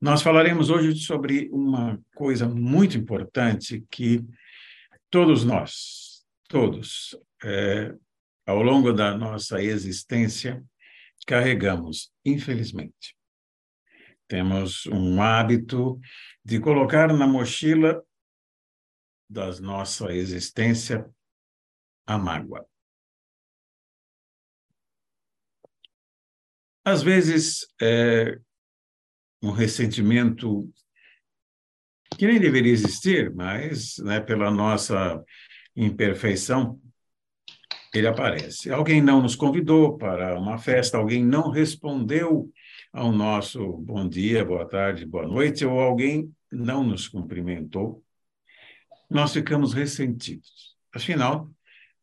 Nós falaremos hoje sobre uma coisa muito importante que todos nós, todos, é, ao longo da nossa existência, carregamos, infelizmente. Temos um hábito de colocar na mochila da nossa existência a mágoa. Às vezes, é, um ressentimento que nem deveria existir, mas né, pela nossa imperfeição, ele aparece. Alguém não nos convidou para uma festa, alguém não respondeu ao nosso bom dia, boa tarde, boa noite, ou alguém não nos cumprimentou, nós ficamos ressentidos. Afinal,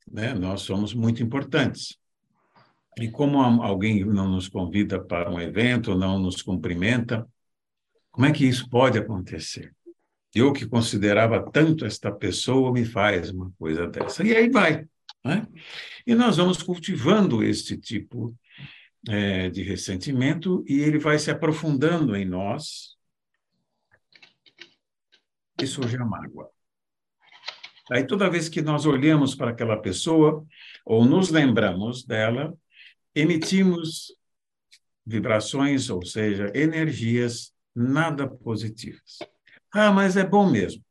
né, nós somos muito importantes. E como alguém não nos convida para um evento, não nos cumprimenta, como é que isso pode acontecer? Eu que considerava tanto esta pessoa me faz uma coisa dessa. E aí vai. Né? E nós vamos cultivando este tipo é, de ressentimento e ele vai se aprofundando em nós e surge a mágoa. Aí toda vez que nós olhamos para aquela pessoa ou nos lembramos dela, emitimos vibrações, ou seja, energias nada positivas. Ah, mas é bom mesmo.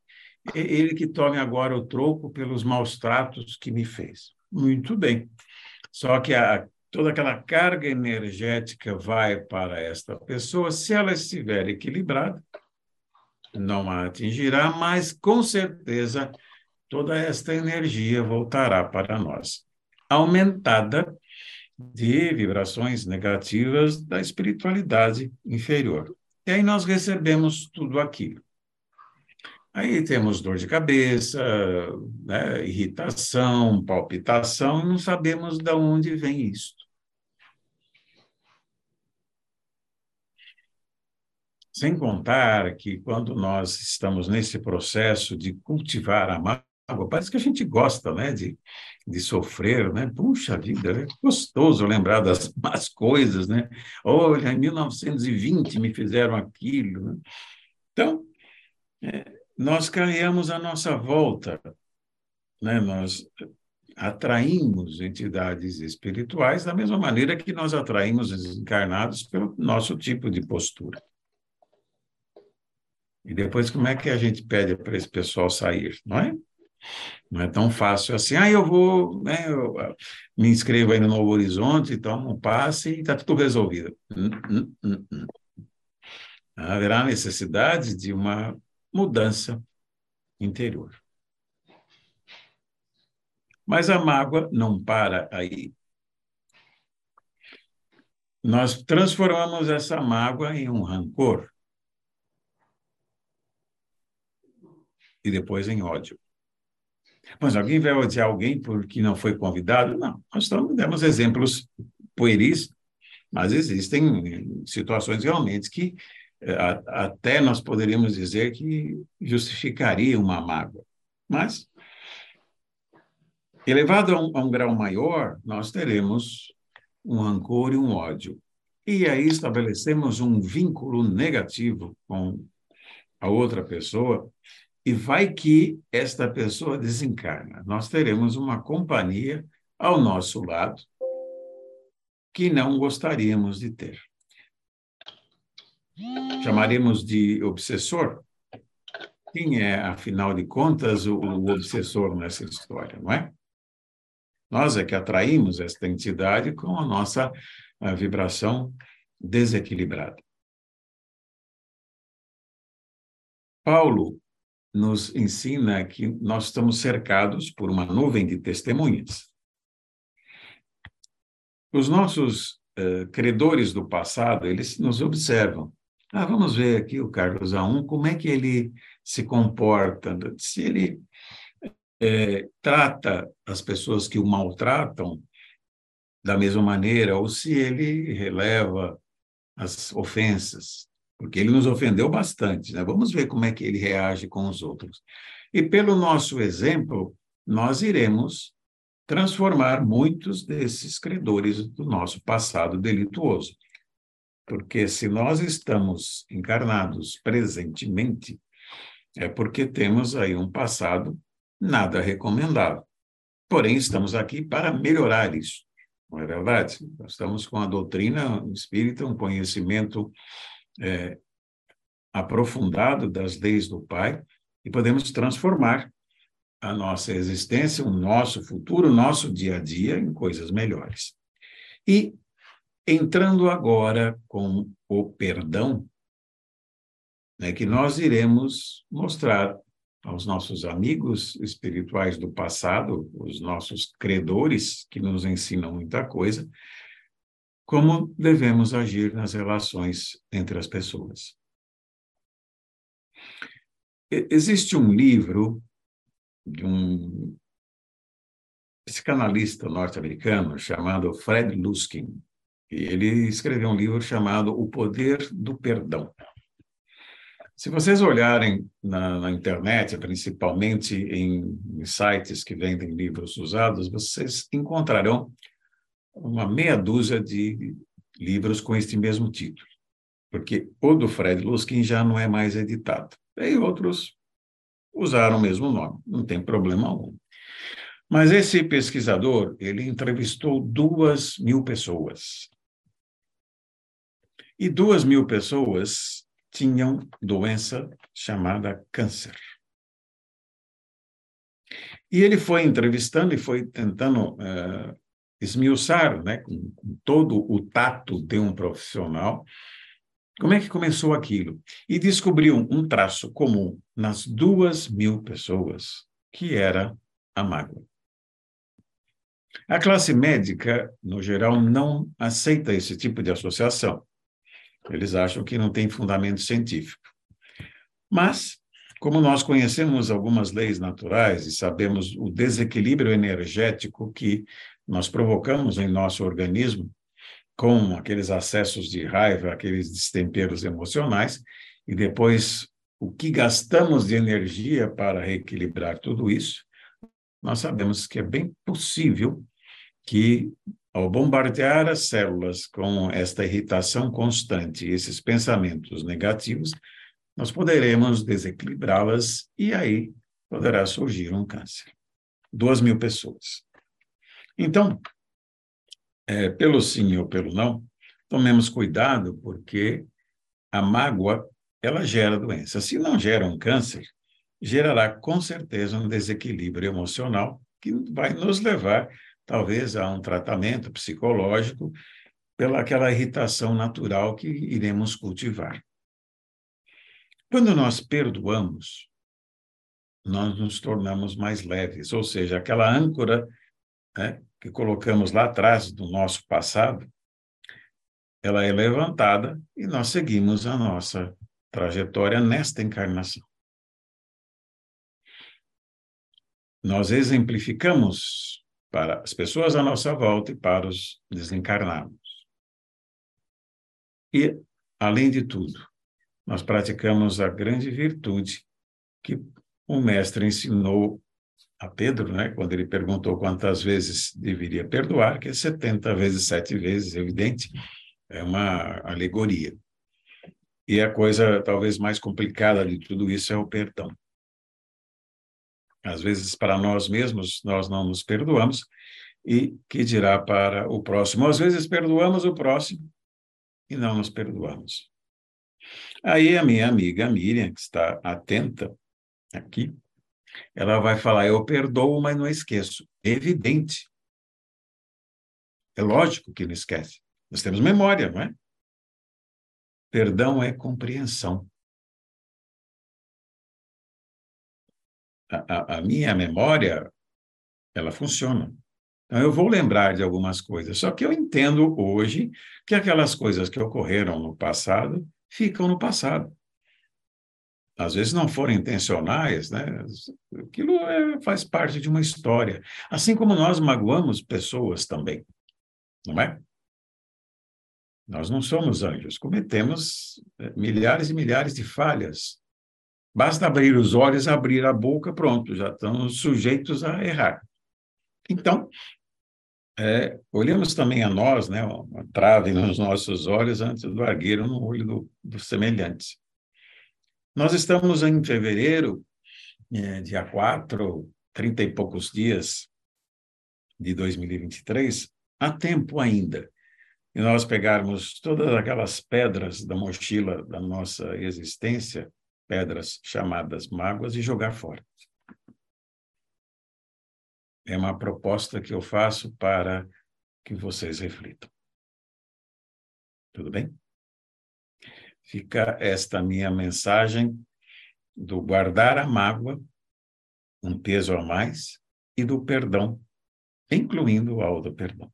Ele que tome agora o troco pelos maus tratos que me fez. Muito bem. Só que a, toda aquela carga energética vai para esta pessoa, se ela estiver equilibrada, não a atingirá, mas com certeza toda esta energia voltará para nós, aumentada de vibrações negativas da espiritualidade inferior. E aí nós recebemos tudo aquilo. Aí temos dor de cabeça, né, irritação, palpitação, não sabemos de onde vem isso. Sem contar que quando nós estamos nesse processo de cultivar a água. Parece que a gente gosta, né, de, de sofrer, né? Puxa vida, é gostoso lembrar das más coisas, né? Olha, em 1920 me fizeram aquilo, né? Então, é, nós carregamos a nossa volta, né? Nós atraímos entidades espirituais da mesma maneira que nós atraímos os encarnados pelo nosso tipo de postura. E depois, como é que a gente pede para esse pessoal sair, não é? Não é tão fácil assim, ah, eu vou, né, eu ah, me inscrevo aí no Novo Horizonte, tomo um passe e está tudo resolvido. Hum, hum, hum, hum, Haverá necessidade de uma mudança interior. Mas a mágoa não para aí. Nós transformamos essa mágoa em um rancor e depois em ódio. Mas alguém vai odiar alguém porque não foi convidado? Não. Nós demos exemplos pueris, mas existem situações realmente que eh, até nós poderíamos dizer que justificaria uma mágoa. Mas, elevado a um, a um grau maior, nós teremos um rancor e um ódio. E aí estabelecemos um vínculo negativo com a outra pessoa e vai que esta pessoa desencarna. Nós teremos uma companhia ao nosso lado que não gostaríamos de ter. Chamaremos de obsessor? Quem é, afinal de contas, o, o obsessor nessa história, não é? Nós é que atraímos esta entidade com a nossa a vibração desequilibrada. Paulo nos ensina que nós estamos cercados por uma nuvem de testemunhas. Os nossos uh, credores do passado, eles nos observam. Ah, vamos ver aqui o Carlos A1, como é que ele se comporta, se ele é, trata as pessoas que o maltratam da mesma maneira, ou se ele releva as ofensas porque ele nos ofendeu bastante, né? Vamos ver como é que ele reage com os outros. E pelo nosso exemplo, nós iremos transformar muitos desses credores do nosso passado delituoso. Porque se nós estamos encarnados presentemente, é porque temos aí um passado nada recomendável. Porém, estamos aqui para melhorar isso, não é verdade? Nós estamos com a doutrina espírita, um conhecimento é, aprofundado das leis do Pai, e podemos transformar a nossa existência, o nosso futuro, o nosso dia a dia em coisas melhores. E entrando agora com o perdão, né, que nós iremos mostrar aos nossos amigos espirituais do passado, os nossos credores, que nos ensinam muita coisa, como devemos agir nas relações entre as pessoas. Existe um livro de um psicanalista norte-americano chamado Fred Luskin. E ele escreveu um livro chamado O Poder do Perdão. Se vocês olharem na, na internet, principalmente em, em, sites que vendem livros usados, vocês encontrarão uma meia dúzia de livros com este mesmo título, porque o do Fred Luskin já não é mais editado. E outros usaram o mesmo nome, não tem problema algum. Mas esse pesquisador, ele entrevistou duas mil pessoas. E duas mil pessoas tinham doença chamada câncer. E ele foi entrevistando e foi tentando uh, esmiuçar, né, com, com todo o tato de um profissional, como é que começou aquilo? E descobriu um traço comum nas duas mil pessoas, que era a mágoa. A classe médica, no geral, não aceita esse tipo de associação. Eles acham que não tem fundamento científico. Mas, como nós conhecemos algumas leis naturais e sabemos o desequilíbrio energético que nós provocamos em nosso organismo com aqueles acessos de raiva, aqueles destemperos emocionais, e depois o que gastamos de energia para reequilibrar tudo isso, nós sabemos que é bem possível que ao bombardear as células com esta irritação constante, esses pensamentos negativos, nós poderemos desequilibrá-las e aí poderá surgir um câncer. Duas mil pessoas. Então, é, pelo sim ou pelo não, tomemos cuidado, porque a mágoa ela gera doença. Se não gera um câncer, gerará com certeza um desequilíbrio emocional que vai nos levar talvez a um tratamento psicológico pela aquela irritação natural que iremos cultivar. Quando nós perdoamos, nós nos tornamos mais leves, ou seja, aquela âncora né, que colocamos lá atrás do nosso passado, ela é levantada e nós seguimos a nossa trajetória nesta encarnação. Nós exemplificamos para as pessoas à nossa volta e para os desencarnados. E, além de tudo, nós praticamos a grande virtude que o mestre ensinou a Pedro, né, quando ele perguntou quantas vezes deveria perdoar, que é 70 vezes sete vezes, evidente, é uma alegoria. E a coisa talvez mais complicada de tudo isso é o perdão. Às vezes, para nós mesmos, nós não nos perdoamos, e que dirá para o próximo. Às vezes, perdoamos o próximo e não nos perdoamos. Aí, a minha amiga Miriam, que está atenta aqui, ela vai falar: Eu perdoo, mas não esqueço. É evidente. É lógico que não esquece. Nós temos memória, não é? Perdão é compreensão. a, a, a minha memória, ela funciona. Então, eu vou lembrar de algumas coisas, só que eu entendo hoje que aquelas coisas que ocorreram no passado ficam no passado. Às vezes não foram intencionais, né? Aquilo é, faz parte de uma história. Assim como nós magoamos pessoas também, não é? Nós não somos anjos, cometemos é, milhares e milhares de falhas. Basta abrir os olhos, abrir a boca, pronto, já estamos sujeitos a errar. Então, é, olhemos também a nós, né, uma trave nos nossos olhos antes do argueiro no olho do, do semelhante. Nós estamos em fevereiro, é, dia 4, 30 e poucos dias de 2023, há tempo ainda e nós pegarmos todas aquelas pedras da mochila da nossa existência, pedras chamadas mágoas, e jogar fora. É uma proposta que eu faço para que vocês reflitam. Tudo bem? Fica esta minha mensagem do guardar a mágoa, um peso a mais, e do perdão, incluindo o auto-perdão.